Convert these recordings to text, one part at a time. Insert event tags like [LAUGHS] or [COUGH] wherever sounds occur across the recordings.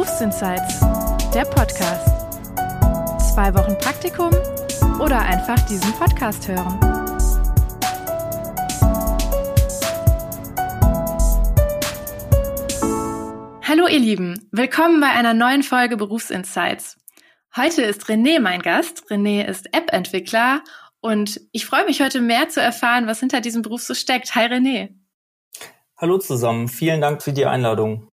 Berufsinsights, der Podcast. Zwei Wochen Praktikum oder einfach diesen Podcast hören. Hallo ihr Lieben, willkommen bei einer neuen Folge Berufsinsights. Heute ist René mein Gast. René ist App-Entwickler und ich freue mich heute mehr zu erfahren, was hinter diesem Beruf so steckt. Hi René. Hallo zusammen, vielen Dank für die Einladung.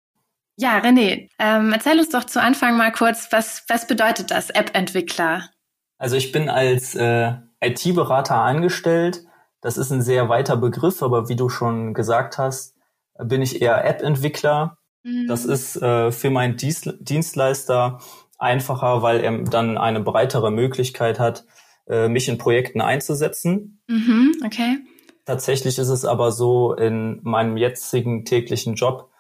Ja, René, ähm, erzähl uns doch zu Anfang mal kurz, was, was bedeutet das, App-Entwickler? Also ich bin als äh, IT-Berater angestellt. Das ist ein sehr weiter Begriff, aber wie du schon gesagt hast, bin ich eher App-Entwickler. Mhm. Das ist äh, für meinen Dienstleister einfacher, weil er dann eine breitere Möglichkeit hat, äh, mich in Projekten einzusetzen. Mhm, okay. Tatsächlich ist es aber so, in meinem jetzigen täglichen Job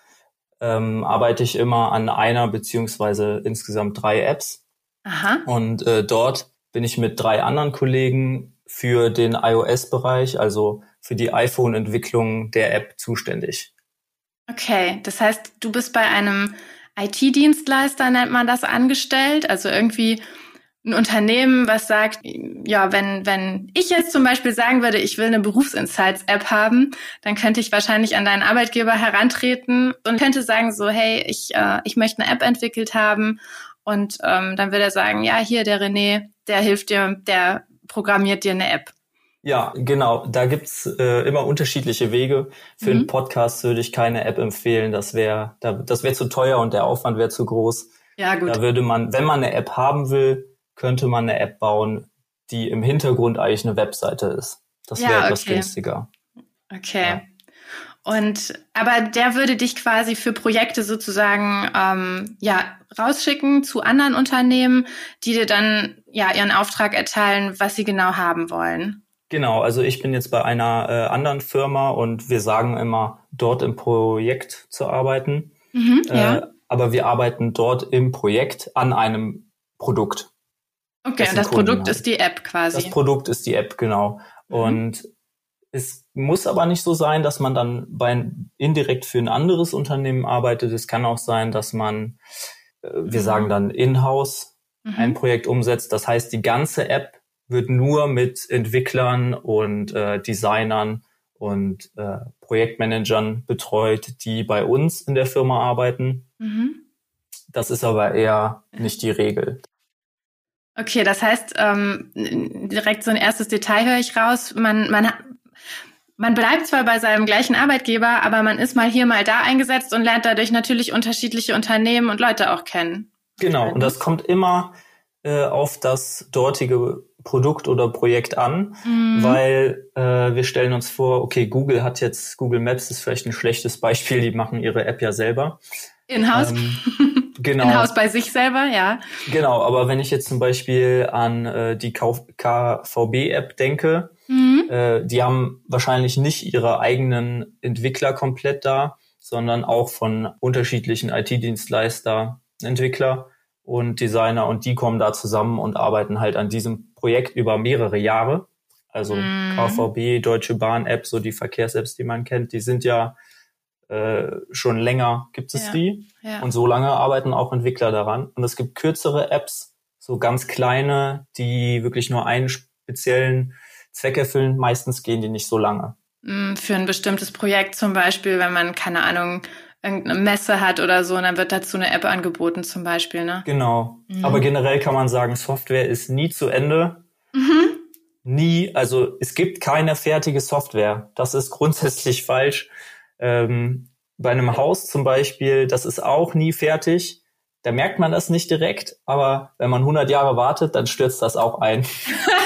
ähm, arbeite ich immer an einer beziehungsweise insgesamt drei Apps. Aha. Und äh, dort bin ich mit drei anderen Kollegen für den iOS-Bereich, also für die iPhone-Entwicklung der App zuständig. Okay, das heißt, du bist bei einem IT-Dienstleister, nennt man das, angestellt, also irgendwie ein Unternehmen, was sagt, ja, wenn, wenn ich jetzt zum Beispiel sagen würde, ich will eine Berufsinsights-App haben, dann könnte ich wahrscheinlich an deinen Arbeitgeber herantreten und könnte sagen so, hey, ich, äh, ich möchte eine App entwickelt haben. Und ähm, dann würde er sagen, ja, hier der René, der hilft dir, der programmiert dir eine App. Ja, genau. Da gibt's äh, immer unterschiedliche Wege. Für mhm. einen Podcast würde ich keine App empfehlen. Das wäre das wäre zu teuer und der Aufwand wäre zu groß. Ja, gut. Da würde man, wenn man eine App haben will, könnte man eine App bauen, die im Hintergrund eigentlich eine Webseite ist. Das ja, wäre etwas okay. günstiger. Okay. Ja. Und aber der würde dich quasi für Projekte sozusagen ähm, ja rausschicken zu anderen Unternehmen, die dir dann ja ihren Auftrag erteilen, was sie genau haben wollen. Genau, also ich bin jetzt bei einer äh, anderen Firma und wir sagen immer, dort im Projekt zu arbeiten. Mhm, ja. Äh, aber wir arbeiten dort im Projekt an einem Produkt. Okay, und das Produkt ist die App quasi. Das Produkt ist die App, genau. Mhm. Und es muss aber nicht so sein, dass man dann bei, indirekt für ein anderes Unternehmen arbeitet. Es kann auch sein, dass man, äh, wir mhm. sagen dann in-house mhm. ein Projekt umsetzt. Das heißt, die ganze App wird nur mit Entwicklern und äh, Designern und äh, Projektmanagern betreut, die bei uns in der Firma arbeiten. Mhm. Das ist aber eher nicht die Regel. Okay, das heißt, ähm, direkt so ein erstes Detail höre ich raus. Man, man, man bleibt zwar bei seinem gleichen Arbeitgeber, aber man ist mal hier, mal da eingesetzt und lernt dadurch natürlich unterschiedliche Unternehmen und Leute auch kennen. Genau, und das kommt immer äh, auf das dortige Produkt oder Projekt an, mhm. weil äh, wir stellen uns vor, okay, Google hat jetzt, Google Maps ist vielleicht ein schlechtes Beispiel, die machen ihre App ja selber. In-house? Ähm, [LAUGHS] genau. In-house bei sich selber, ja. Genau, aber wenn ich jetzt zum Beispiel an äh, die KVB-App denke, mhm. äh, die haben wahrscheinlich nicht ihre eigenen Entwickler komplett da, sondern auch von unterschiedlichen IT-Dienstleister, Entwickler und Designer und die kommen da zusammen und arbeiten halt an diesem Projekt über mehrere Jahre. Also mhm. KVB, Deutsche Bahn App, so die Verkehrs-Apps, die man kennt, die sind ja äh, schon länger gibt es ja, die. Ja. Und so lange arbeiten auch Entwickler daran. Und es gibt kürzere Apps, so ganz kleine, die wirklich nur einen speziellen Zweck erfüllen. Meistens gehen die nicht so lange. Mm, für ein bestimmtes Projekt zum Beispiel, wenn man, keine Ahnung, irgendeine Messe hat oder so, und dann wird dazu eine App angeboten zum Beispiel, ne? Genau. Mhm. Aber generell kann man sagen, Software ist nie zu Ende. Mhm. Nie, also es gibt keine fertige Software. Das ist grundsätzlich falsch. Ähm, bei einem Haus zum Beispiel, das ist auch nie fertig. Da merkt man das nicht direkt, aber wenn man 100 Jahre wartet, dann stürzt das auch ein.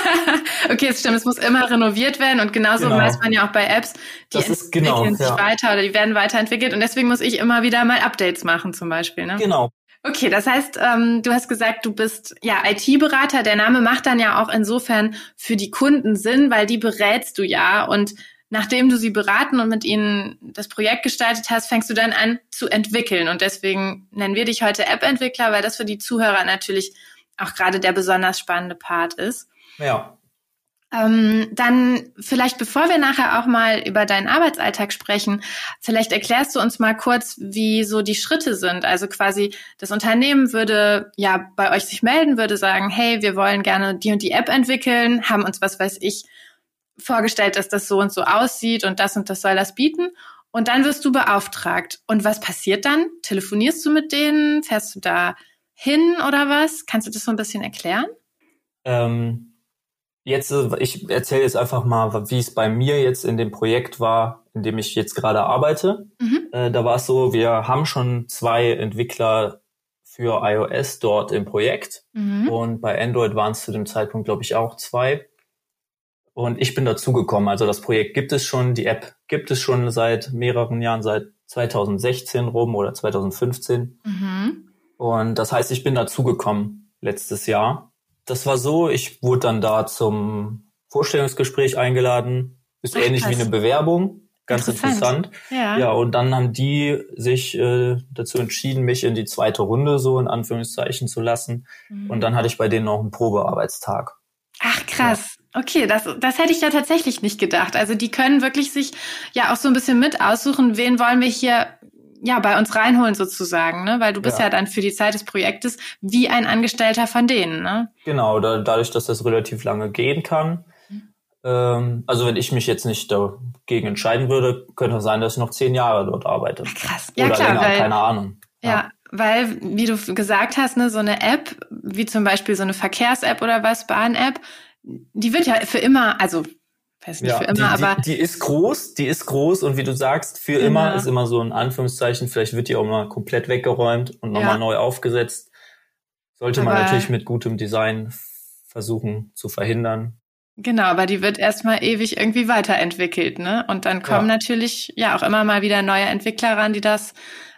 [LAUGHS] okay, es stimmt, es muss immer renoviert werden und genauso genau. weiß man ja auch bei Apps, die das ist, genau, entwickeln sich ja. weiter oder die werden weiterentwickelt und deswegen muss ich immer wieder mal Updates machen zum Beispiel. Ne? Genau. Okay, das heißt, ähm, du hast gesagt, du bist ja IT-Berater. Der Name macht dann ja auch insofern für die Kunden Sinn, weil die berätst du ja und nachdem du sie beraten und mit ihnen das Projekt gestaltet hast, fängst du dann an zu entwickeln. Und deswegen nennen wir dich heute App-Entwickler, weil das für die Zuhörer natürlich auch gerade der besonders spannende Part ist. Ja. Ähm, dann vielleicht, bevor wir nachher auch mal über deinen Arbeitsalltag sprechen, vielleicht erklärst du uns mal kurz, wie so die Schritte sind. Also quasi das Unternehmen würde ja bei euch sich melden, würde sagen, hey, wir wollen gerne die und die App entwickeln, haben uns, was weiß ich, vorgestellt, dass das so und so aussieht und das und das soll das bieten. Und dann wirst du beauftragt. Und was passiert dann? Telefonierst du mit denen? Fährst du da hin oder was? Kannst du das so ein bisschen erklären? Ähm Jetzt, äh, ich erzähle jetzt einfach mal, wie es bei mir jetzt in dem Projekt war, in dem ich jetzt gerade arbeite. Mhm. Äh, da war es so, wir haben schon zwei Entwickler für iOS dort im Projekt mhm. und bei Android waren es zu dem Zeitpunkt, glaube ich, auch zwei. Und ich bin dazugekommen. Also das Projekt gibt es schon, die App gibt es schon seit mehreren Jahren, seit 2016 rum oder 2015. Mhm. Und das heißt, ich bin dazugekommen letztes Jahr das war so, ich wurde dann da zum Vorstellungsgespräch eingeladen. Ist Ach, ähnlich krass. wie eine Bewerbung. Ganz interessant. interessant. Ja. ja, und dann haben die sich äh, dazu entschieden, mich in die zweite Runde so in Anführungszeichen zu lassen. Mhm. Und dann hatte ich bei denen noch einen Probearbeitstag. Ach krass. Ja. Okay, das, das hätte ich ja tatsächlich nicht gedacht. Also die können wirklich sich ja auch so ein bisschen mit aussuchen, wen wollen wir hier ja, bei uns reinholen sozusagen, ne? Weil du bist ja. ja dann für die Zeit des Projektes wie ein Angestellter von denen, ne? Genau, da, dadurch, dass das relativ lange gehen kann. Mhm. Ähm, also wenn ich mich jetzt nicht dagegen entscheiden würde, könnte es sein, dass ich noch zehn Jahre dort arbeite. Krass. Ja, Oder klar, länger, weil, keine Ahnung. Ja. ja. Weil, wie du gesagt hast, ne, so eine App, wie zum Beispiel so eine Verkehrs-App oder was, Bahn-App, die wird ja für immer, also weiß nicht ja, für immer, die, aber. Die, die, ist groß, die ist groß und wie du sagst, für genau. immer ist immer so ein Anführungszeichen, vielleicht wird die auch mal komplett weggeräumt und nochmal ja. neu aufgesetzt. Sollte aber man natürlich mit gutem Design versuchen zu verhindern. Genau, aber die wird erstmal ewig irgendwie weiterentwickelt, ne? Und dann kommen ja. natürlich ja auch immer mal wieder neue Entwickler ran, die das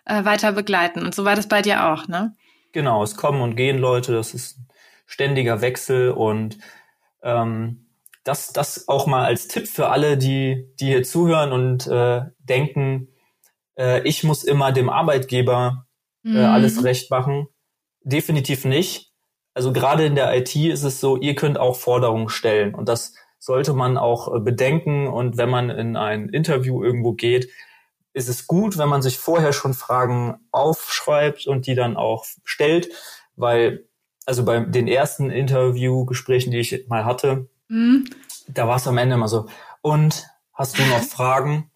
äh, weiter begleiten. Und so war das bei dir auch, ne? Genau, es kommen und gehen Leute, das ist ständiger Wechsel und ähm, das, das auch mal als Tipp für alle, die, die hier zuhören und äh, denken, äh, ich muss immer dem Arbeitgeber äh, mhm. alles recht machen. Definitiv nicht. Also gerade in der IT ist es so, ihr könnt auch Forderungen stellen und das sollte man auch äh, bedenken und wenn man in ein Interview irgendwo geht, ist es gut, wenn man sich vorher schon Fragen aufschreibt und die dann auch stellt, weil also bei den ersten Interviewgesprächen, die ich mal hatte, Mhm. Da war es am Ende immer so. Und hast du noch [LAUGHS] Fragen?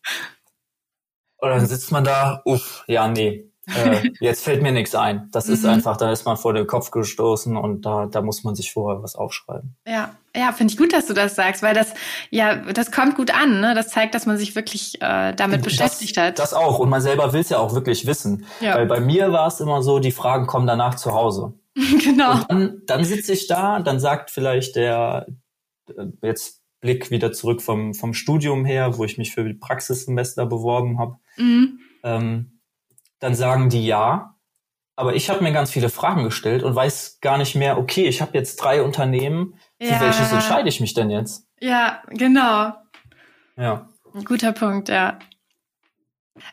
Oder dann sitzt man da, uff, ja, nee, äh, [LAUGHS] jetzt fällt mir nichts ein. Das mhm. ist einfach, da ist man vor den Kopf gestoßen und da, da muss man sich vorher was aufschreiben. Ja, ja, finde ich gut, dass du das sagst, weil das, ja, das kommt gut an, ne? Das zeigt, dass man sich wirklich äh, damit das, beschäftigt hat. Das auch. Und man selber will es ja auch wirklich wissen. Ja. Weil bei mir war es immer so, die Fragen kommen danach zu Hause. [LAUGHS] genau. Und dann, dann sitze ich da, dann sagt vielleicht der, äh, jetzt Blick wieder zurück vom, vom Studium her, wo ich mich für Praxissemester beworben habe, mhm. ähm, dann sagen die ja. Aber ich habe mir ganz viele Fragen gestellt und weiß gar nicht mehr, okay, ich habe jetzt drei Unternehmen, für ja. welches entscheide ich mich denn jetzt? Ja, genau. Ja. Ein guter Punkt, ja.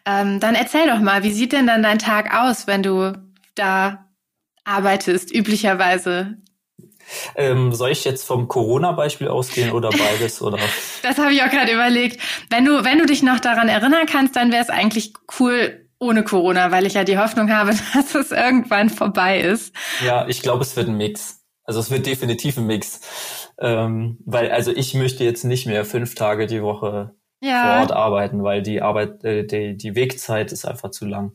Ähm, dann erzähl doch mal, wie sieht denn dann dein Tag aus, wenn du da arbeitest, üblicherweise? Ähm, soll ich jetzt vom Corona-Beispiel ausgehen oder beides? oder? [LAUGHS] Das habe ich auch gerade überlegt. Wenn du, wenn du dich noch daran erinnern kannst, dann wäre es eigentlich cool ohne Corona, weil ich ja die Hoffnung habe, [LAUGHS] dass es irgendwann vorbei ist. Ja, ich glaube, es wird ein Mix. Also es wird definitiv ein Mix. Ähm, weil, also ich möchte jetzt nicht mehr fünf Tage die Woche ja. vor Ort arbeiten, weil die Arbeit, äh, die, die Wegzeit ist einfach zu lang.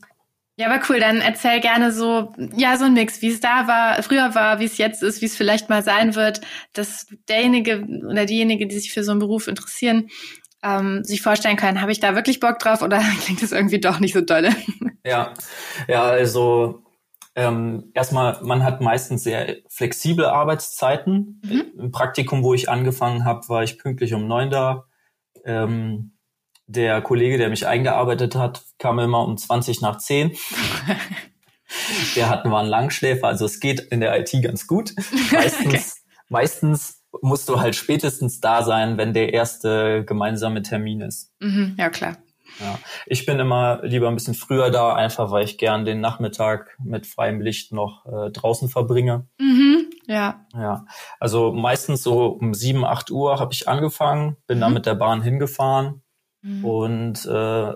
Ja, aber cool, dann erzähl gerne so, ja, so ein Mix, wie es da war, früher war, wie es jetzt ist, wie es vielleicht mal sein wird, dass derjenige oder diejenige, die sich für so einen Beruf interessieren, ähm, sich vorstellen können, habe ich da wirklich Bock drauf oder [LAUGHS] klingt das irgendwie doch nicht so dolle? Ja, ja, also ähm, erstmal, man hat meistens sehr flexible Arbeitszeiten. Mhm. Im Praktikum, wo ich angefangen habe, war ich pünktlich um neun da. Ähm, der Kollege, der mich eingearbeitet hat, kam immer um 20 nach 10. [LAUGHS] der hat war ein Langschläfer, also es geht in der IT ganz gut. [LAUGHS] Meistens, okay. meistens musst du halt spätestens da sein, wenn der erste gemeinsame Termin ist. Mhm, ja, klar. Ja. Ich bin immer lieber ein bisschen früher da, einfach weil ich gern den Nachmittag mit freiem Licht noch äh, draußen verbringe. Mhm. Ja. Ja. Also meistens so um sieben, acht Uhr habe ich angefangen, bin mhm. dann mit der Bahn hingefahren mhm. und äh,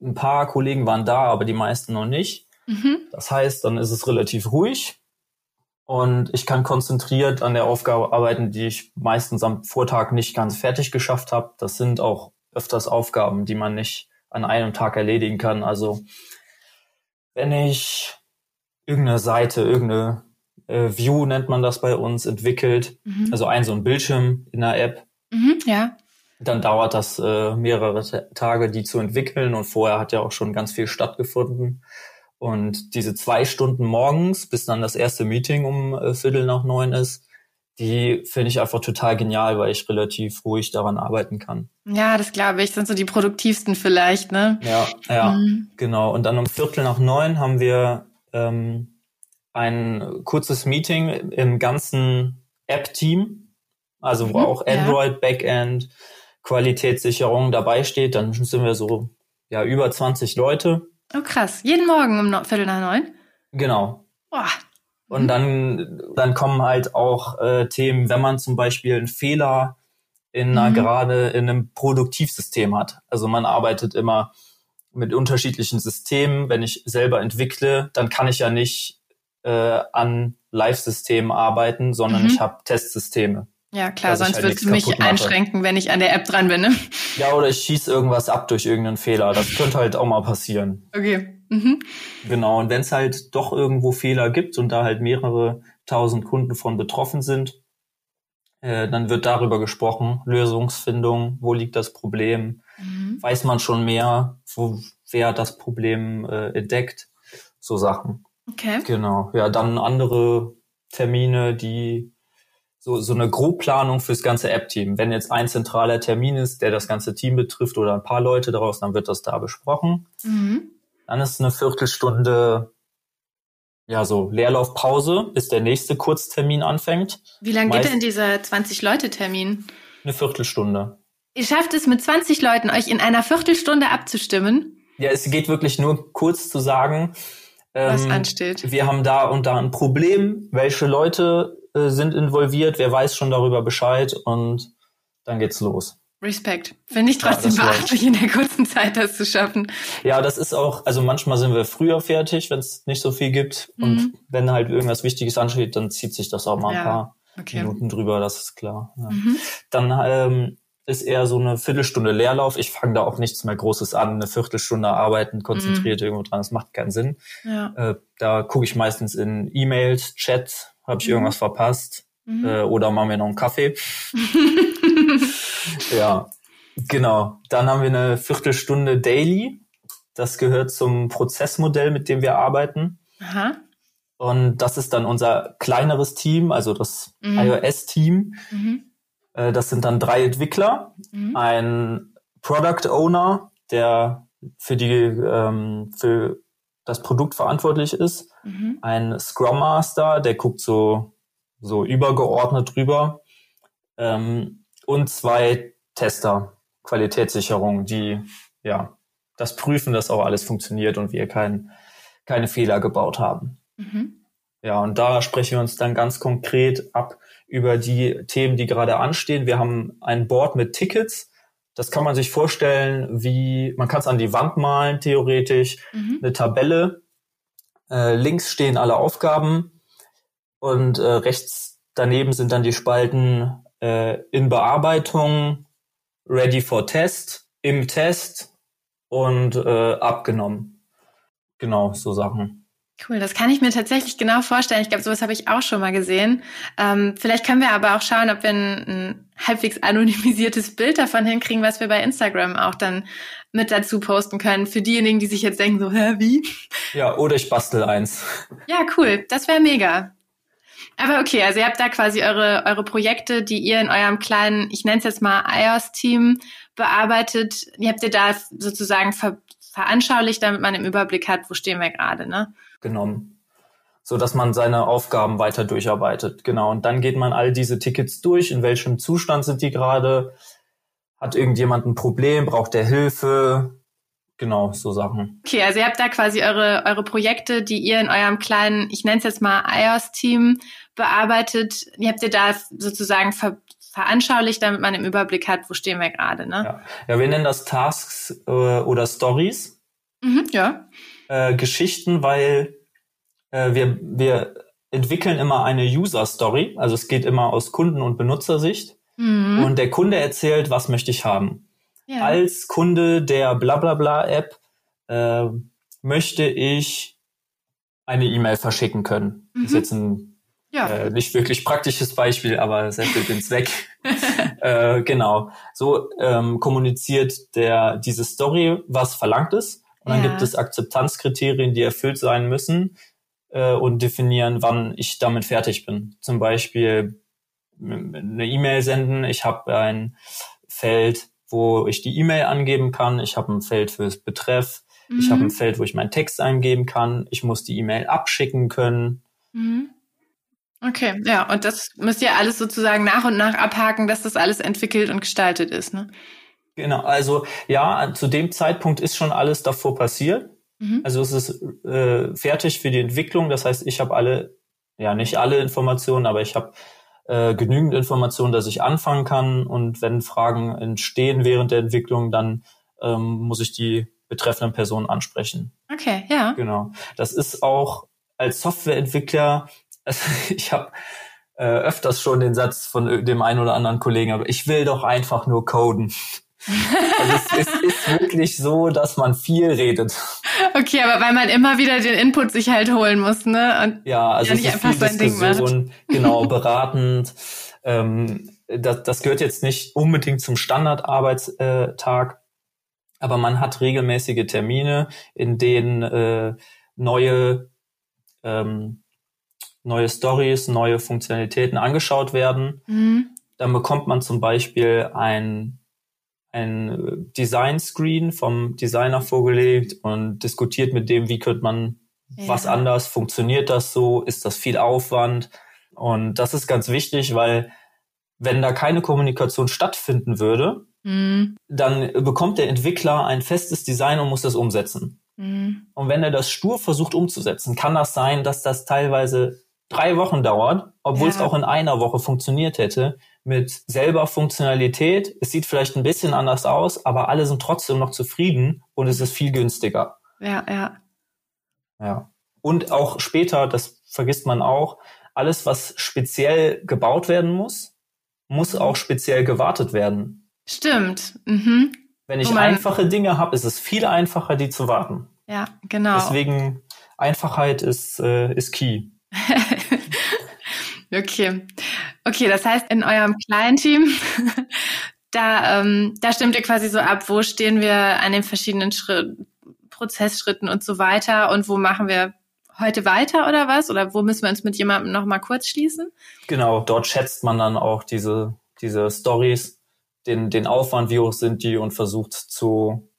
ein paar Kollegen waren da, aber die meisten noch nicht. Mhm. Das heißt, dann ist es relativ ruhig und ich kann konzentriert an der Aufgabe arbeiten, die ich meistens am Vortag nicht ganz fertig geschafft habe. Das sind auch öfters Aufgaben, die man nicht an einem Tag erledigen kann. Also wenn ich irgendeine Seite, irgendeine äh, View nennt man das bei uns, entwickelt, mhm. also ein so ein Bildschirm in der App, mhm, ja. Dann dauert das äh, mehrere Tage, die zu entwickeln und vorher hat ja auch schon ganz viel stattgefunden. Und diese zwei Stunden morgens, bis dann das erste Meeting um äh, Viertel nach neun ist, die finde ich einfach total genial, weil ich relativ ruhig daran arbeiten kann. Ja, das glaube ich, sind so die produktivsten vielleicht, ne? Ja, ja, mhm. genau. Und dann um Viertel nach neun haben wir ähm, ein kurzes Meeting im ganzen App-Team, also wo mhm, auch Android, ja. Backend, Qualitätssicherung dabei steht. Dann sind wir so ja über 20 Leute. Oh krass, jeden Morgen um Viertel nach neun? Genau. Boah. Und dann, dann kommen halt auch äh, Themen, wenn man zum Beispiel einen Fehler in einer, mhm. gerade in einem Produktivsystem hat. Also man arbeitet immer mit unterschiedlichen Systemen. Wenn ich selber entwickle, dann kann ich ja nicht äh, an Live-Systemen arbeiten, sondern mhm. ich habe Testsysteme. Ja, klar, sonst halt würde es mich einschränken, wenn ich an der App dran bin. Ne? Ja, oder ich schieße irgendwas ab durch irgendeinen Fehler. Das könnte halt auch mal passieren. Okay. Mhm. Genau, und wenn es halt doch irgendwo Fehler gibt und da halt mehrere tausend Kunden von betroffen sind, äh, dann wird darüber gesprochen, Lösungsfindung, wo liegt das Problem, mhm. weiß man schon mehr, wo, wer das Problem äh, entdeckt, so Sachen. Okay. Genau, ja, dann andere Termine, die so, so eine Grobplanung fürs ganze App-Team. Wenn jetzt ein zentraler Termin ist, der das ganze Team betrifft oder ein paar Leute daraus, dann wird das da besprochen. Mhm. Dann ist eine Viertelstunde ja, so Leerlaufpause, bis der nächste Kurztermin anfängt. Wie lange geht denn dieser 20-Leute-Termin? Eine Viertelstunde. Ihr schafft es mit 20 Leuten, euch in einer Viertelstunde abzustimmen? Ja, es geht wirklich nur kurz zu sagen, was ähm, ansteht. Wir haben da und da ein Problem, welche Leute äh, sind involviert, wer weiß schon darüber Bescheid und dann geht's los. Respekt. Finde ich trotzdem ja, beachtlich, in der kurzen Zeit das zu schaffen. Ja, das ist auch, also manchmal sind wir früher fertig, wenn es nicht so viel gibt. Mhm. Und wenn halt irgendwas Wichtiges ansteht, dann zieht sich das auch mal ja. ein paar okay. Minuten drüber, das ist klar. Ja. Mhm. Dann ähm, ist eher so eine Viertelstunde Leerlauf. Ich fange da auch nichts mehr Großes an, eine Viertelstunde arbeiten, konzentriert mhm. irgendwo dran. Das macht keinen Sinn. Ja. Äh, da gucke ich meistens in E-Mails, Chat, habe ich mhm. irgendwas verpasst mhm. äh, oder machen wir noch einen Kaffee. [LAUGHS] ja, genau. Dann haben wir eine Viertelstunde Daily. Das gehört zum Prozessmodell, mit dem wir arbeiten. Aha. Und das ist dann unser kleineres Team, also das mhm. iOS-Team. Mhm. Äh, das sind dann drei Entwickler, mhm. ein Product Owner, der für die ähm, für das Produkt verantwortlich ist, mhm. ein Scrum Master, der guckt so so übergeordnet drüber ähm, und zwei Tester, Qualitätssicherung, die ja das prüfen, dass auch alles funktioniert und wir kein, keine Fehler gebaut haben. Mhm. Ja, und da sprechen wir uns dann ganz konkret ab über die Themen, die gerade anstehen. Wir haben ein Board mit Tickets. Das kann man sich vorstellen, wie man kann es an die Wand malen, theoretisch, mhm. eine Tabelle. Äh, links stehen alle Aufgaben und äh, rechts daneben sind dann die Spalten äh, in Bearbeitung, ready for test, im Test und äh, abgenommen. Genau, so Sachen. Cool, das kann ich mir tatsächlich genau vorstellen. Ich glaube, sowas habe ich auch schon mal gesehen. Ähm, vielleicht können wir aber auch schauen, ob wir ein, ein halbwegs anonymisiertes [LAUGHS] Bild davon hinkriegen, was wir bei Instagram auch dann mit dazu posten können. Für diejenigen, die sich jetzt denken, so, hä, wie? Ja, oder ich bastel eins. Ja, cool. Das wäre mega. Aber okay, also ihr habt da quasi eure, eure Projekte, die ihr in eurem kleinen, ich nenne es jetzt mal iOS-Team bearbeitet. Ihr habt ihr da sozusagen ver veranschaulicht, damit man im Überblick hat, wo stehen wir gerade, ne? Genommen, so dass man seine Aufgaben weiter durcharbeitet. Genau. Und dann geht man all diese Tickets durch. In welchem Zustand sind die gerade? Hat irgendjemand ein Problem? Braucht der Hilfe? Genau, so Sachen. Okay, also ihr habt da quasi eure, eure Projekte, die ihr in eurem kleinen, ich nenne es jetzt mal iOS-Team bearbeitet. Ihr habt ihr da sozusagen ver veranschaulicht, damit man im Überblick hat, wo stehen wir gerade, ne? Ja. ja, wir nennen das Tasks äh, oder Stories. Mhm, ja. Äh, Geschichten, weil äh, wir, wir entwickeln immer eine User-Story. Also es geht immer aus Kunden- und Benutzersicht. Mhm. Und der Kunde erzählt, was möchte ich haben. Ja. Als Kunde der Blablabla-App äh, möchte ich eine E-Mail verschicken können. Mhm. Das ist jetzt ein ja. Äh, nicht wirklich praktisches Beispiel, aber sehr viel den Zweck. [LAUGHS] äh, genau. So ähm, kommuniziert der diese Story, was verlangt ist. Und dann ja. gibt es Akzeptanzkriterien, die erfüllt sein müssen äh, und definieren, wann ich damit fertig bin. Zum Beispiel eine E-Mail senden. Ich habe ein Feld, wo ich die E-Mail angeben kann. Ich habe ein Feld fürs Betreff. Mhm. Ich habe ein Feld, wo ich meinen Text eingeben kann. Ich muss die E-Mail abschicken können. Mhm. Okay, ja, und das müsst ihr alles sozusagen nach und nach abhaken, dass das alles entwickelt und gestaltet ist, ne? Genau, also ja, zu dem Zeitpunkt ist schon alles davor passiert. Mhm. Also es ist äh, fertig für die Entwicklung. Das heißt, ich habe alle, ja nicht alle Informationen, aber ich habe äh, genügend Informationen, dass ich anfangen kann. Und wenn Fragen entstehen während der Entwicklung, dann ähm, muss ich die betreffenden Personen ansprechen. Okay, ja. Genau. Das ist auch als Softwareentwickler also [LAUGHS] ich habe äh, öfters schon den Satz von dem einen oder anderen Kollegen, aber ich will doch einfach nur coden. Also es, es, ist wirklich so, dass man viel redet. Okay, aber weil man immer wieder den Input sich halt holen muss, ne? Und ja, also ja, es ist viel Diskussion, genau, beratend. Ähm, das, das gehört jetzt nicht unbedingt zum Standardarbeitstag, aber man hat regelmäßige Termine, in denen äh, neue ähm, neue Stories, neue Funktionalitäten angeschaut werden. Mhm. Dann bekommt man zum Beispiel ein, ein Design-Screen vom Designer vorgelegt und diskutiert mit dem, wie könnte man ja. was anders, funktioniert das so, ist das viel Aufwand? Und das ist ganz wichtig, weil wenn da keine Kommunikation stattfinden würde, mhm. dann bekommt der Entwickler ein festes Design und muss das umsetzen. Mhm. Und wenn er das stur versucht umzusetzen, kann das sein, dass das teilweise drei Wochen dauert, obwohl ja. es auch in einer Woche funktioniert hätte, mit selber Funktionalität. Es sieht vielleicht ein bisschen anders aus, aber alle sind trotzdem noch zufrieden und es ist viel günstiger. Ja, ja. Ja. Und auch später, das vergisst man auch, alles, was speziell gebaut werden muss, muss auch speziell gewartet werden. Stimmt. Mhm. Wenn ich einfache Dinge habe, ist es viel einfacher, die zu warten. Ja, genau. Deswegen Einfachheit ist, äh, ist key. [LAUGHS] okay. Okay, das heißt, in eurem kleinen Team, [LAUGHS] da, ähm, da stimmt ihr quasi so ab, wo stehen wir an den verschiedenen Schritt, Prozessschritten und so weiter und wo machen wir heute weiter oder was? Oder wo müssen wir uns mit jemandem nochmal kurz schließen? Genau, dort schätzt man dann auch diese, diese Stories, den, den Aufwand, wie hoch sind die und versucht zu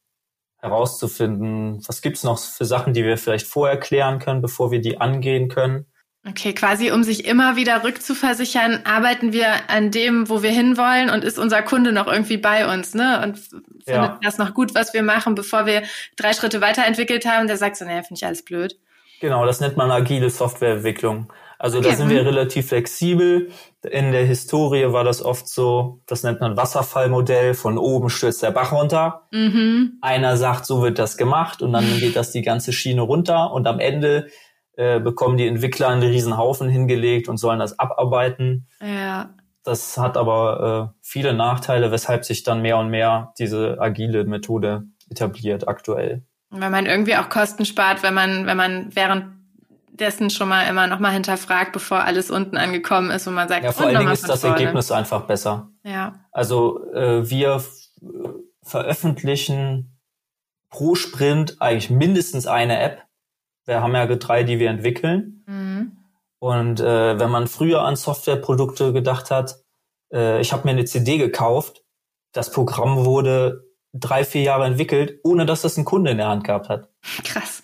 herauszufinden, was gibt's noch für Sachen, die wir vielleicht vorher klären können, bevor wir die angehen können. Okay, quasi um sich immer wieder rückzuversichern, arbeiten wir an dem, wo wir hinwollen und ist unser Kunde noch irgendwie bei uns, ne? Und findet ja. das noch gut, was wir machen, bevor wir drei Schritte weiterentwickelt haben. Der sagt so, naja, finde ich alles blöd. Genau, das nennt man agile Softwareentwicklung. Also da sind wir mhm. relativ flexibel. In der Historie war das oft so, das nennt man Wasserfallmodell, von oben stürzt der Bach runter. Mhm. Einer sagt, so wird das gemacht und dann geht das die ganze Schiene runter und am Ende äh, bekommen die Entwickler einen riesen Haufen hingelegt und sollen das abarbeiten. Ja. Das hat aber äh, viele Nachteile, weshalb sich dann mehr und mehr diese agile Methode etabliert aktuell. Weil man irgendwie auch Kosten spart, wenn man, wenn man währenddessen schon mal immer noch mal hinterfragt, bevor alles unten angekommen ist und man sagt, ja, vor allen Dingen ist das vorne. Ergebnis einfach besser. Ja. Also äh, wir veröffentlichen pro Sprint eigentlich mindestens eine App wir haben ja drei, die wir entwickeln. Mhm. Und äh, wenn man früher an Softwareprodukte gedacht hat, äh, ich habe mir eine CD gekauft, das Programm wurde drei, vier Jahre entwickelt, ohne dass das ein Kunde in der Hand gehabt hat. [LAUGHS] Krass.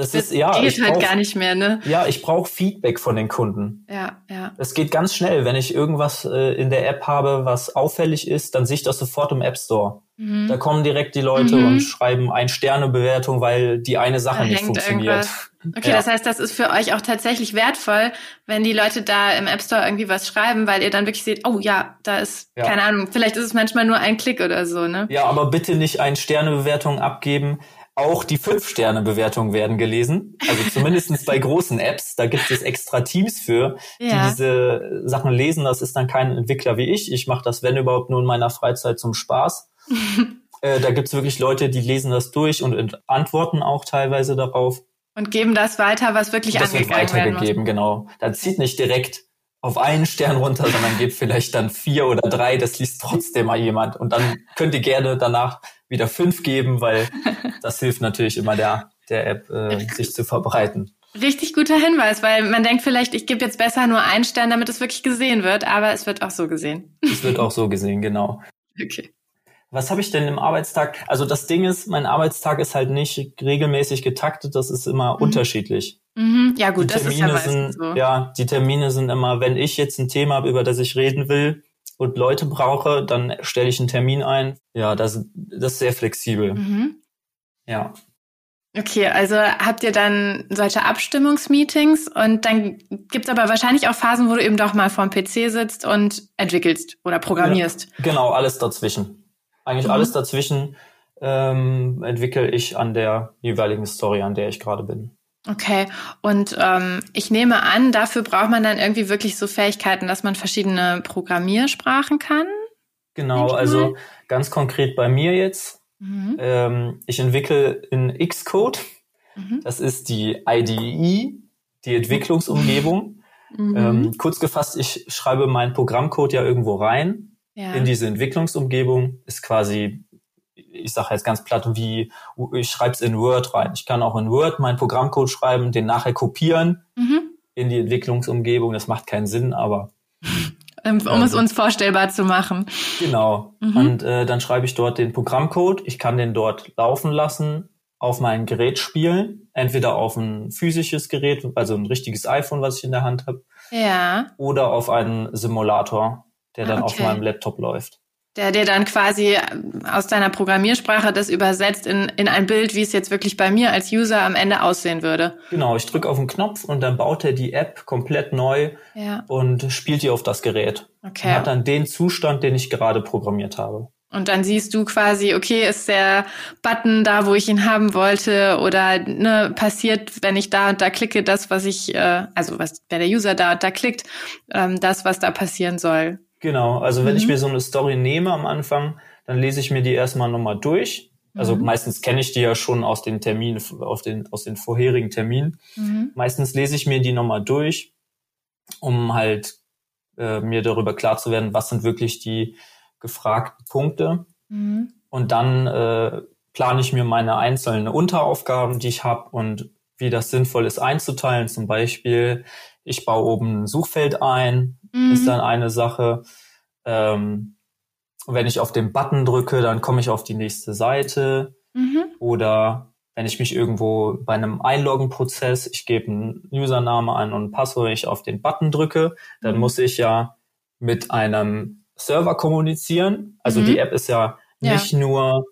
Das, das ist ja, geht ich halt brauch, gar nicht mehr, ne? Ja, ich brauche Feedback von den Kunden. Ja, ja. Es geht ganz schnell, wenn ich irgendwas äh, in der App habe, was auffällig ist, dann sehe ich das sofort im App Store. Mhm. Da kommen direkt die Leute mhm. und schreiben ein Sterne Bewertung, weil die eine Sache da nicht funktioniert. Irgendwas. Okay, ja. das heißt, das ist für euch auch tatsächlich wertvoll, wenn die Leute da im App Store irgendwie was schreiben, weil ihr dann wirklich seht, oh ja, da ist, ja. keine Ahnung, vielleicht ist es manchmal nur ein Klick oder so, ne? Ja, aber bitte nicht ein Sternebewertung abgeben. Auch die Fünf-Sterne-Bewertungen werden gelesen. Also zumindestens bei großen Apps. Da gibt es extra Teams für, die ja. diese Sachen lesen. Das ist dann kein Entwickler wie ich. Ich mache das, wenn überhaupt, nur in meiner Freizeit zum Spaß. [LAUGHS] äh, da gibt es wirklich Leute, die lesen das durch und antworten auch teilweise darauf. Und geben das weiter, was wirklich das angegangen wird weitergegeben, genau. Dann zieht nicht direkt auf einen Stern runter, sondern gebt vielleicht dann vier oder drei, das liest trotzdem mal jemand. Und dann könnt ihr gerne danach wieder fünf geben, weil [LAUGHS] das hilft natürlich immer der, der App, äh, sich zu verbreiten. Richtig guter Hinweis, weil man denkt vielleicht, ich gebe jetzt besser nur einen Stern, damit es wirklich gesehen wird, aber es wird auch so gesehen. Es wird auch so gesehen, genau. [LAUGHS] Okay was habe ich denn im Arbeitstag? Also das Ding ist, mein Arbeitstag ist halt nicht regelmäßig getaktet, das ist immer mhm. unterschiedlich. Mhm. Ja gut, das ist ja sind, so. Ja, die Termine sind immer, wenn ich jetzt ein Thema habe, über das ich reden will und Leute brauche, dann stelle ich einen Termin ein. Ja, das, das ist sehr flexibel. Mhm. Ja. Okay, also habt ihr dann solche Abstimmungsmeetings und dann gibt's aber wahrscheinlich auch Phasen, wo du eben doch mal vorm PC sitzt und entwickelst oder programmierst. Ja, genau, alles dazwischen. Eigentlich mhm. alles dazwischen ähm, entwickle ich an der jeweiligen Story, an der ich gerade bin. Okay, und ähm, ich nehme an, dafür braucht man dann irgendwie wirklich so Fähigkeiten, dass man verschiedene Programmiersprachen kann? Genau, also ganz konkret bei mir jetzt. Mhm. Ähm, ich entwickle in Xcode. Mhm. Das ist die IDE, die Entwicklungsumgebung. Mhm. Ähm, kurz gefasst, ich schreibe meinen Programmcode ja irgendwo rein ja. in diese Entwicklungsumgebung ist quasi, ich sage jetzt ganz platt, wie ich schreibe es in Word rein. Ich kann auch in Word meinen Programmcode schreiben, den nachher kopieren mhm. in die Entwicklungsumgebung. Das macht keinen Sinn, aber [LAUGHS] um es uns vorstellbar zu machen. Genau. Mhm. Und äh, dann schreibe ich dort den Programmcode. Ich kann den dort laufen lassen, auf mein Gerät spielen, entweder auf ein physisches Gerät, also ein richtiges iPhone, was ich in der Hand habe, ja. oder auf einen Simulator der dann okay. auf meinem Laptop läuft. Der dir dann quasi aus deiner Programmiersprache das übersetzt in, in ein Bild, wie es jetzt wirklich bei mir als User am Ende aussehen würde. Genau, ich drücke auf den Knopf und dann baut er die App komplett neu ja. und spielt die auf das Gerät. Okay. Und hat dann den Zustand, den ich gerade programmiert habe. Und dann siehst du quasi, okay, ist der Button da, wo ich ihn haben wollte, oder ne, passiert, wenn ich da und da klicke, das, was ich, äh, also was, wenn der User da und da klickt, ähm, das, was da passieren soll. Genau, also wenn mhm. ich mir so eine Story nehme am Anfang, dann lese ich mir die erstmal nochmal durch. Also mhm. meistens kenne ich die ja schon aus den Terminen, aus den, aus den vorherigen Terminen. Mhm. Meistens lese ich mir die nochmal durch, um halt äh, mir darüber klar zu werden, was sind wirklich die gefragten Punkte. Mhm. Und dann äh, plane ich mir meine einzelnen Unteraufgaben, die ich habe und wie das sinnvoll ist einzuteilen. Zum Beispiel, ich baue oben ein Suchfeld ein, mhm. ist dann eine Sache. Ähm, wenn ich auf den Button drücke, dann komme ich auf die nächste Seite. Mhm. Oder wenn ich mich irgendwo bei einem Einloggen-Prozess, ich gebe einen Username ein und ein Passwort, ich auf den Button drücke, dann mhm. muss ich ja mit einem Server kommunizieren. Also die mhm. App ist ja, ja nicht nur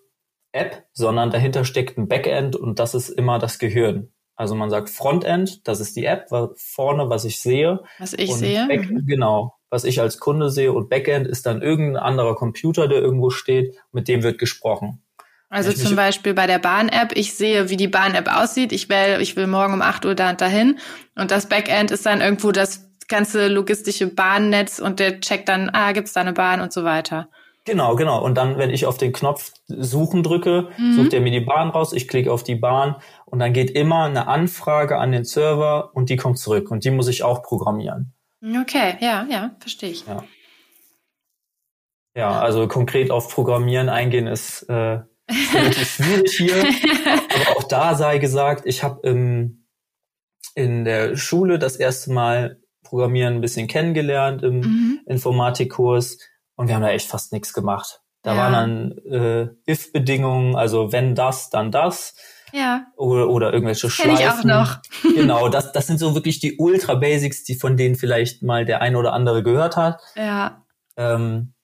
App, sondern dahinter steckt ein Backend und das ist immer das Gehirn. Also man sagt Frontend, das ist die App, vorne, was ich sehe. Was ich sehe. Back, mhm. Genau, was ich als Kunde sehe. Und Backend ist dann irgendein anderer Computer, der irgendwo steht, mit dem wird gesprochen. Also zum Beispiel bei der Bahn-App, ich sehe, wie die Bahn-App aussieht. Ich will, ich will morgen um 8 Uhr da und dahin. Und das Backend ist dann irgendwo das ganze logistische Bahnnetz und der checkt dann, ah, gibt's da eine Bahn und so weiter. Genau, genau. Und dann, wenn ich auf den Knopf Suchen drücke, mhm. sucht er mir die Bahn raus, ich klicke auf die Bahn und dann geht immer eine Anfrage an den Server und die kommt zurück und die muss ich auch programmieren. Okay, ja, ja, verstehe ich. Ja. ja, also konkret auf Programmieren eingehen ist, äh, relativ schwierig hier. [LAUGHS] Aber auch da sei gesagt, ich habe in der Schule das erste Mal Programmieren ein bisschen kennengelernt im mhm. Informatikkurs und wir haben da echt fast nichts gemacht. Da ja. waren dann äh, if-Bedingungen, also wenn das, dann das. Ja. Oder, oder irgendwelche Kenn Schleifen. ich auch noch. [LAUGHS] genau, das, das sind so wirklich die Ultra Basics, die von denen vielleicht mal der ein oder andere gehört hat. Ja. Ähm,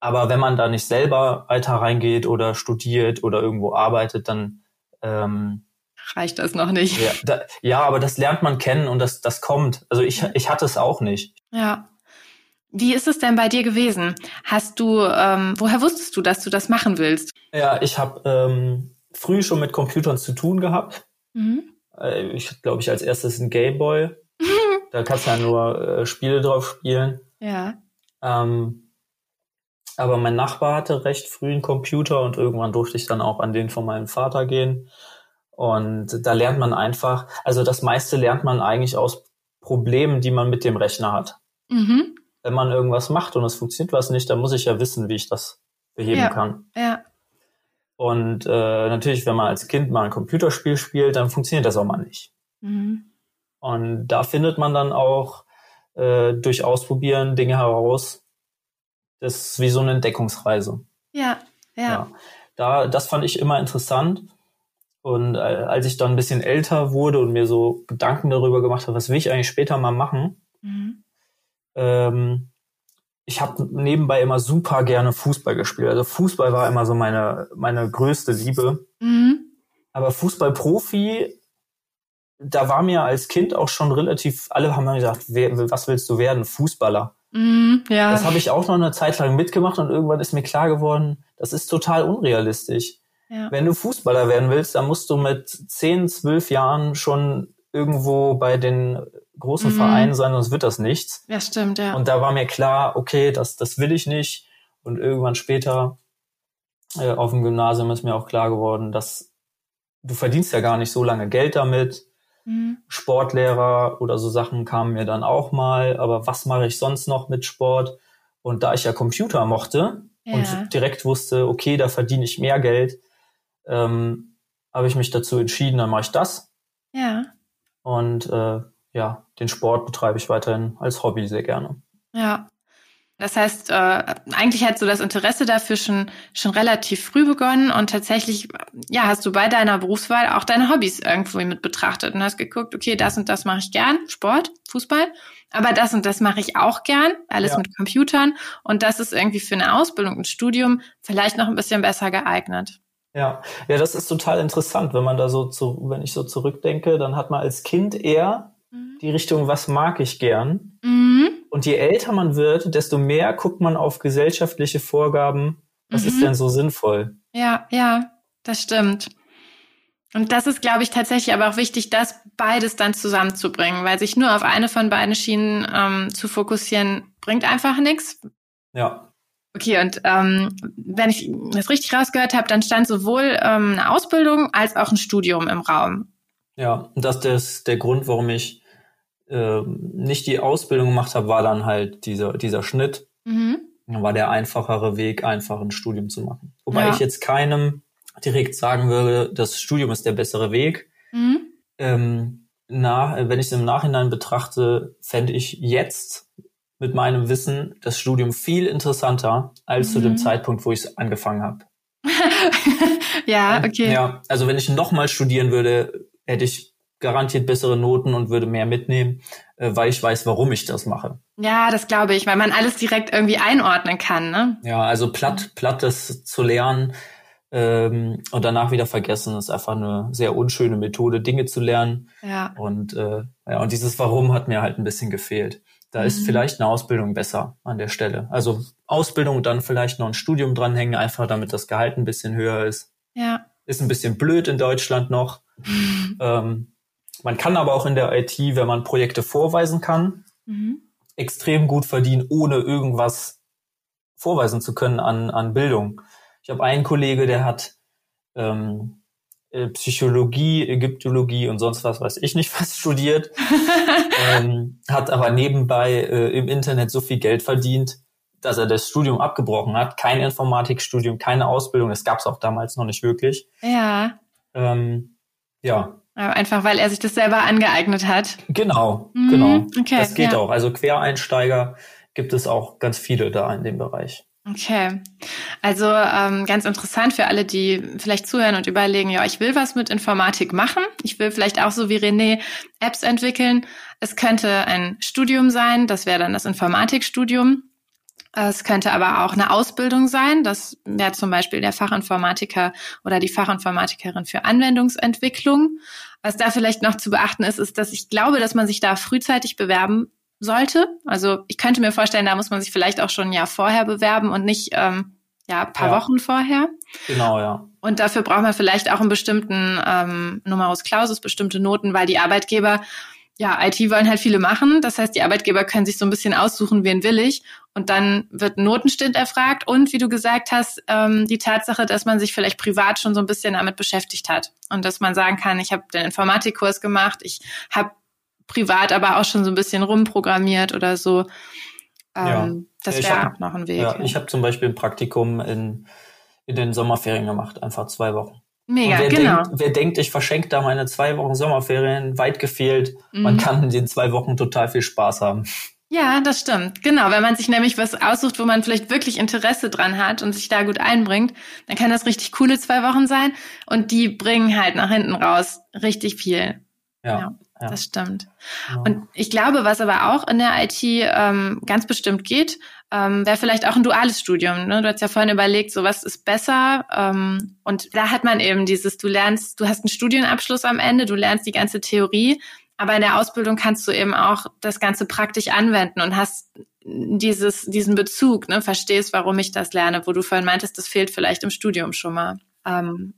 aber wenn man da nicht selber weiter reingeht oder studiert oder irgendwo arbeitet, dann ähm, reicht das noch nicht. Ja, da, ja, aber das lernt man kennen und das, das kommt. Also ich, ich hatte es auch nicht. Ja. Wie ist es denn bei dir gewesen? Hast du, ähm, woher wusstest du, dass du das machen willst? Ja, ich habe ähm, früh schon mit Computern zu tun gehabt. Mhm. Äh, ich glaube ich als erstes ein Gameboy. [LAUGHS] da kannst du ja nur äh, Spiele drauf spielen. Ja. Ähm, aber mein Nachbar hatte recht früh einen Computer und irgendwann durfte ich dann auch an den von meinem Vater gehen. Und da lernt man einfach, also das meiste lernt man eigentlich aus Problemen, die man mit dem Rechner hat. Mhm. Wenn man irgendwas macht und es funktioniert was nicht, dann muss ich ja wissen, wie ich das beheben ja. kann. Ja. Und äh, natürlich, wenn man als Kind mal ein Computerspiel spielt, dann funktioniert das auch mal nicht. Mhm. Und da findet man dann auch äh, durch Ausprobieren Dinge heraus. Das ist wie so eine Entdeckungsreise. Ja, ja. ja. Da, das fand ich immer interessant. Und äh, als ich dann ein bisschen älter wurde und mir so Gedanken darüber gemacht habe, was will ich eigentlich später mal machen, mhm. ähm, ich habe nebenbei immer super gerne Fußball gespielt. Also Fußball war immer so meine, meine größte Liebe. Mhm. Aber Fußballprofi, da war mir als Kind auch schon relativ, alle haben mir gesagt, wer, was willst du werden? Fußballer. Mhm, ja. Das habe ich auch noch eine Zeit lang mitgemacht und irgendwann ist mir klar geworden, das ist total unrealistisch. Ja. Wenn du Fußballer werden willst, dann musst du mit 10, 12 Jahren schon irgendwo bei den großen mhm. Vereinen sein, sonst wird das nichts. Ja, stimmt, ja. Und da war mir klar, okay, das, das will ich nicht. Und irgendwann später äh, auf dem Gymnasium ist mir auch klar geworden, dass du verdienst ja gar nicht so lange Geld damit. Mhm. Sportlehrer oder so Sachen kamen mir dann auch mal, aber was mache ich sonst noch mit Sport? Und da ich ja Computer mochte ja. und direkt wusste, okay, da verdiene ich mehr Geld, ähm, habe ich mich dazu entschieden, dann mache ich das. Ja. Und äh, ja, den Sport betreibe ich weiterhin als Hobby sehr gerne. Ja. Das heißt, äh, eigentlich hast du das Interesse dafür schon, schon relativ früh begonnen und tatsächlich, ja, hast du bei deiner Berufswahl auch deine Hobbys irgendwo mit betrachtet und hast geguckt, okay, das und das mache ich gern, Sport, Fußball, aber das und das mache ich auch gern, alles ja. mit Computern und das ist irgendwie für eine Ausbildung, ein Studium vielleicht noch ein bisschen besser geeignet. Ja, ja, das ist total interessant, wenn man da so zu, wenn ich so zurückdenke, dann hat man als Kind eher mhm. die Richtung, was mag ich gern? Mhm. Und je älter man wird, desto mehr guckt man auf gesellschaftliche Vorgaben, was mhm. ist denn so sinnvoll? Ja, ja, das stimmt. Und das ist, glaube ich, tatsächlich aber auch wichtig, das beides dann zusammenzubringen, weil sich nur auf eine von beiden Schienen ähm, zu fokussieren, bringt einfach nichts. Ja. Okay, und ähm, wenn ich das richtig rausgehört habe, dann stand sowohl ähm, eine Ausbildung als auch ein Studium im Raum. Ja, und das ist der Grund, warum ich äh, nicht die Ausbildung gemacht habe, war dann halt dieser, dieser Schnitt. Mhm. Dann war der einfachere Weg, einfach ein Studium zu machen. Wobei Ja. ich jetzt keinem direkt sagen würde, das Studium ist der bessere Weg. Mhm. Ähm, na, wenn ich es im Nachhinein betrachte, fände ich jetzt mit meinem Wissen das Studium viel interessanter als zu dem Mhm. Zeitpunkt, wo ich es angefangen habe. [LAUGHS] ja, okay. Ja, also wenn ich nochmal studieren würde, hätte ich garantiert bessere Noten und würde mehr mitnehmen, äh, weil ich weiß, warum ich das mache. Ja, das glaube ich, weil man alles direkt irgendwie einordnen kann, ne? Ja, also platt, platt das zu lernen ähm, und danach wieder vergessen, ist einfach eine sehr unschöne Methode, Dinge zu lernen. Ja. Und äh, ja, und dieses Warum hat mir halt ein bisschen gefehlt. Da ist Mhm. vielleicht eine Ausbildung besser an der Stelle. Also Ausbildung und dann vielleicht noch ein Studium dranhängen, einfach damit das Gehalt ein bisschen höher ist. Ja. Ist ein bisschen blöd in Deutschland noch. [LAUGHS] Ähm, man kann aber auch in der IT, wenn man Projekte vorweisen kann, Mhm. extrem gut verdienen, ohne irgendwas vorweisen zu können an, an Bildung. Ich habe einen Kollege, der hat ähm, äh, Psychologie, Ägyptologie und sonst was weiß ich nicht [LAUGHS] was studiert, [LAUGHS] ähm, hat aber nebenbei äh, im Internet so viel Geld verdient, dass er das Studium abgebrochen hat. Kein Informatikstudium, keine Ausbildung, das gab es auch damals noch nicht wirklich. Ja. Ähm, ja, Aber Einfach weil er sich das selber angeeignet hat. genau, Mhm, genau. okay, das geht ja. auch. Also Quereinsteiger gibt es auch ganz viele da in dem Bereich. Okay, also ähm, ganz interessant für alle, die vielleicht zuhören und überlegen, ja, ich will was mit Informatik machen. Ich will vielleicht auch so wie René Apps entwickeln. Es könnte ein Studium sein, das wäre dann das Informatikstudium. Es könnte aber auch eine Ausbildung sein. Das wäre zum Beispiel der Fachinformatiker oder die Fachinformatikerin für Anwendungsentwicklung. Was da vielleicht noch zu beachten ist, ist, dass ich glaube, dass man sich da frühzeitig bewerben sollte. Also ich könnte mir vorstellen, da muss man sich vielleicht auch schon ein Jahr vorher bewerben und nicht ähm, ja ein paar ja. Wochen vorher. Genau, ja. Und dafür braucht man vielleicht auch einen bestimmten ähm, Numerus Clausus, bestimmte Noten, weil die Arbeitgeber ja, IT wollen halt viele machen. Das heißt, die Arbeitgeber können sich so ein bisschen aussuchen, wen will ich. Und dann wird Notenstint erfragt und wie du gesagt hast, ähm, die Tatsache, dass man sich vielleicht privat schon so ein bisschen damit beschäftigt hat und dass man sagen kann, ich habe den Informatikkurs gemacht, ich habe privat aber auch schon so ein bisschen rumprogrammiert oder so. Ähm, ja. Das wäre auch noch ein Weg. Ja, ja. ich habe zum Beispiel ein Praktikum in, in den Sommerferien gemacht, einfach zwei Wochen. Mega, wer genau. Denkt, wer denkt, ich verschenke da meine zwei Wochen Sommerferien, weit gefehlt, mhm. man kann in den zwei Wochen total viel Spaß haben. Ja, das stimmt. Genau, wenn man sich nämlich was aussucht, wo man vielleicht wirklich Interesse dran hat und sich da gut einbringt, dann kann das richtig coole zwei Wochen sein und die bringen halt nach hinten raus richtig viel. Ja. ja. Ja. Das stimmt. Ja. Und ich glaube, was aber auch in der IT ähm, ganz bestimmt geht, ähm, wäre vielleicht auch ein duales Studium. Ne? Du hast ja vorhin überlegt, so was ist besser. Ähm, und da hat man eben dieses, du lernst, du hast einen Studienabschluss am Ende, du lernst die ganze Theorie, aber in der Ausbildung kannst du eben auch das Ganze praktisch anwenden und hast dieses, diesen Bezug, ne, verstehst, warum ich das lerne, wo du vorhin meintest, das fehlt vielleicht im Studium schon mal. Ähm,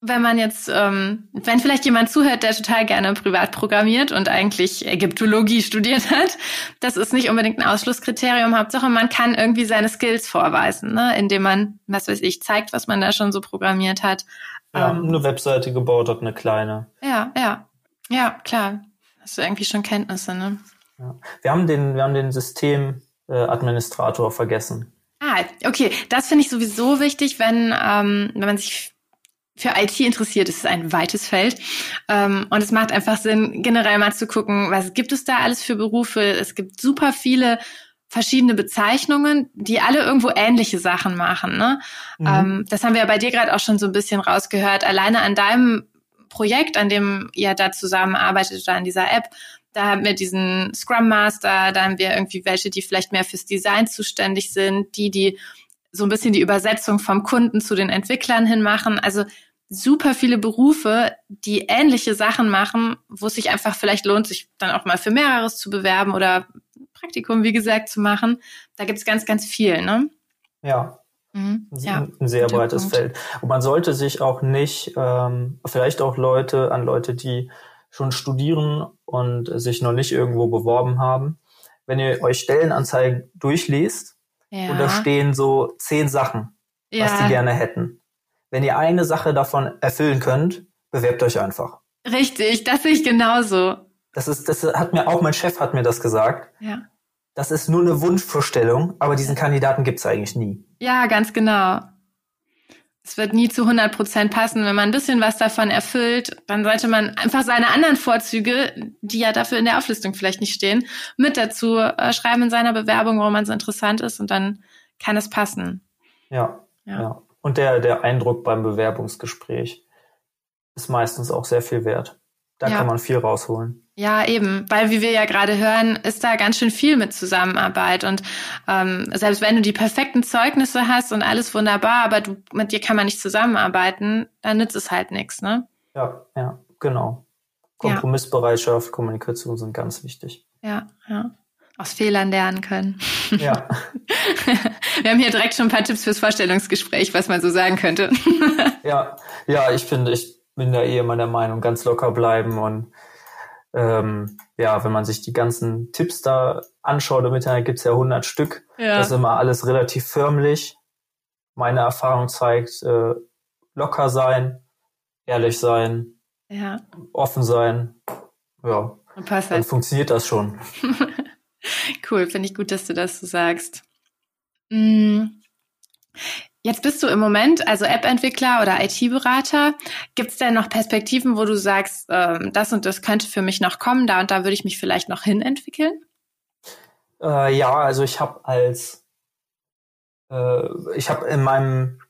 wenn man jetzt, ähm, wenn vielleicht jemand zuhört, der total gerne privat programmiert und eigentlich Ägyptologie studiert hat, das ist nicht unbedingt ein Ausschlusskriterium. Hauptsache, man kann irgendwie seine Skills vorweisen, ne? indem man, was weiß ich, zeigt, was man da schon so programmiert hat. Ja, ähm, eine Webseite gebaut hat, eine kleine. Ja, ja, ja, klar. Hast du irgendwie schon Kenntnisse, ne? Ja. Wir haben den, wir haben den Systemadministrator vergessen. Ah, okay. Das finde ich sowieso wichtig, wenn, ähm, wenn man sich für IT interessiert, ist es ein weites Feld. Ähm, und es macht einfach Sinn, generell mal zu gucken, was gibt es da alles für Berufe. Es gibt super viele verschiedene Bezeichnungen, die alle irgendwo ähnliche Sachen machen. Ne? Mhm. Ähm, das haben wir ja bei dir gerade auch schon so ein bisschen rausgehört. Alleine an deinem Projekt, an dem ihr da zusammenarbeitet oder an dieser App, da haben wir diesen Scrum Master, da haben wir irgendwie welche, die vielleicht mehr fürs Design zuständig sind, die, die so ein bisschen die Übersetzung vom Kunden zu den Entwicklern hin machen. Also super viele Berufe, die ähnliche Sachen machen, wo es sich einfach vielleicht lohnt, sich dann auch mal für mehreres zu bewerben oder Praktikum, wie gesagt, zu machen. Da gibt's ganz, ganz viel, ne? Ja. Mhm. Ja, ein sehr breites Punkt. Feld. Und man sollte sich auch nicht, ähm, vielleicht auch Leute, an Leute, die schon studieren und sich noch nicht irgendwo beworben haben, wenn ihr euch Stellenanzeigen durchliest ja. und da stehen so zehn Sachen, ja. was die gerne hätten wenn ihr eine Sache davon erfüllen könnt, bewerbt euch einfach. Richtig, das sehe ich genauso. Das ist, das hat mir auch mein Chef hat mir das gesagt. Ja. Das ist nur eine Wunschvorstellung, aber diesen Kandidaten gibt's eigentlich nie. Ja, ganz genau. Es wird nie zu 100 Prozent passen. Wenn man ein bisschen was davon erfüllt, dann sollte man einfach seine anderen Vorzüge, die ja dafür in der Auflistung vielleicht nicht stehen, mit dazu äh, schreiben in seiner Bewerbung, warum man so interessant ist und dann kann es passen. Ja, ja. ja. Und der, der Eindruck beim Bewerbungsgespräch ist meistens auch sehr viel wert. Da ja. kann man viel rausholen. Ja, eben, weil wie wir ja gerade hören, ist da ganz schön viel mit Zusammenarbeit. Und ähm, selbst wenn du die perfekten Zeugnisse hast und alles wunderbar, aber du, mit dir kann man nicht zusammenarbeiten, dann nützt es halt nichts, ne? Ja, ja, genau. Kompromissbereitschaft, ja. Kommunikation sind ganz wichtig. Ja, ja aus Fehlern lernen können. Ja. [LAUGHS] Wir haben hier direkt schon ein paar Tipps fürs Vorstellungsgespräch, was man so sagen könnte. ja, ja, ich finde, ich bin da eh immer der Meinung, ganz locker bleiben und ähm, ja, wenn man sich die ganzen Tipps da anschaut, im Internet gibt's ja 100 Stück. Ja. Das ist immer alles relativ förmlich. Meine Erfahrung zeigt, äh, locker sein, ehrlich sein, ja. offen sein. Ja, dann funktioniert das schon. [LAUGHS] Cool, finde ich gut, dass du das so sagst. Mm. Jetzt bist du im Moment also App-Entwickler oder IT-Berater. Gibt es denn noch Perspektiven, wo du sagst, äh, das und das könnte für mich noch kommen, da und da würde ich mich vielleicht noch hin entwickeln? Äh, ja, also ich habe als äh, ich habe in meinem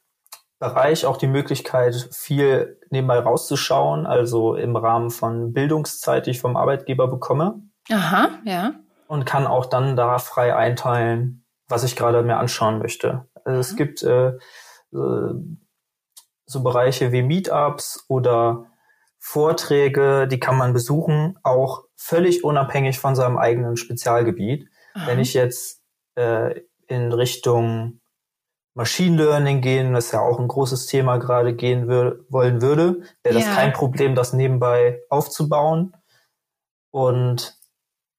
Bereich auch die Möglichkeit, viel nebenbei rauszuschauen, also im Rahmen von Bildungszeit, die ich vom Arbeitgeber bekomme. Aha, ja. Und kann auch dann da frei einteilen, was ich gerade mir anschauen möchte. Also es mhm. gibt äh, so Bereiche wie Meetups oder Vorträge, die kann man besuchen, auch völlig unabhängig von seinem eigenen Spezialgebiet. Aha. Wenn ich jetzt äh, in Richtung Machine Learning gehen, das ja auch ein großes Thema gerade gehen wür wollen würde, wäre das ja. kein Problem, das nebenbei aufzubauen und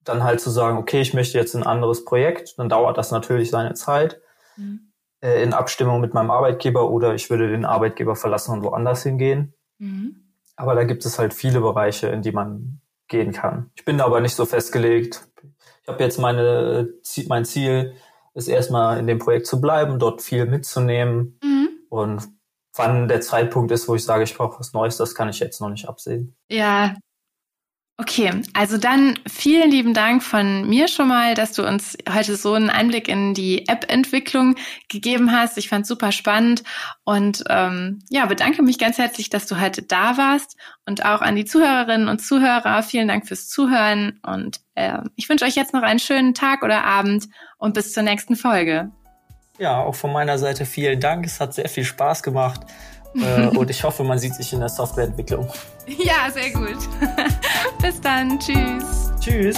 dann halt zu sagen, okay, ich möchte jetzt ein anderes Projekt, dann dauert das natürlich seine Zeit mhm. Äh, in Abstimmung mit meinem Arbeitgeber oder ich würde den Arbeitgeber verlassen und woanders hingehen. Mhm. Aber da gibt es halt viele Bereiche, in die man gehen kann. Ich bin da aber nicht so festgelegt. Ich habe jetzt meine, mein Ziel, ist erstmal in dem Projekt zu bleiben, dort viel mitzunehmen. Mhm. Und wann der Zeitpunkt ist, wo ich sage, ich brauche was Neues, das kann ich jetzt noch nicht absehen. Ja, Okay, also dann vielen lieben Dank von mir schon mal, dass du uns heute so einen Einblick in die App-Entwicklung gegeben hast. Ich fand super spannend und ähm, ja, bedanke mich ganz herzlich, dass du heute da warst und auch an die Zuhörerinnen und Zuhörer. Vielen Dank fürs Zuhören und äh, ich wünsche euch jetzt noch einen schönen Tag oder Abend und bis zur nächsten Folge. Ja, auch von meiner Seite vielen Dank. Es hat sehr viel Spaß gemacht. Äh, [LAUGHS] und ich hoffe, man sieht sich in der Softwareentwicklung. Ja, sehr gut. [LAUGHS] Bis dann. Tschüss. Tschüss.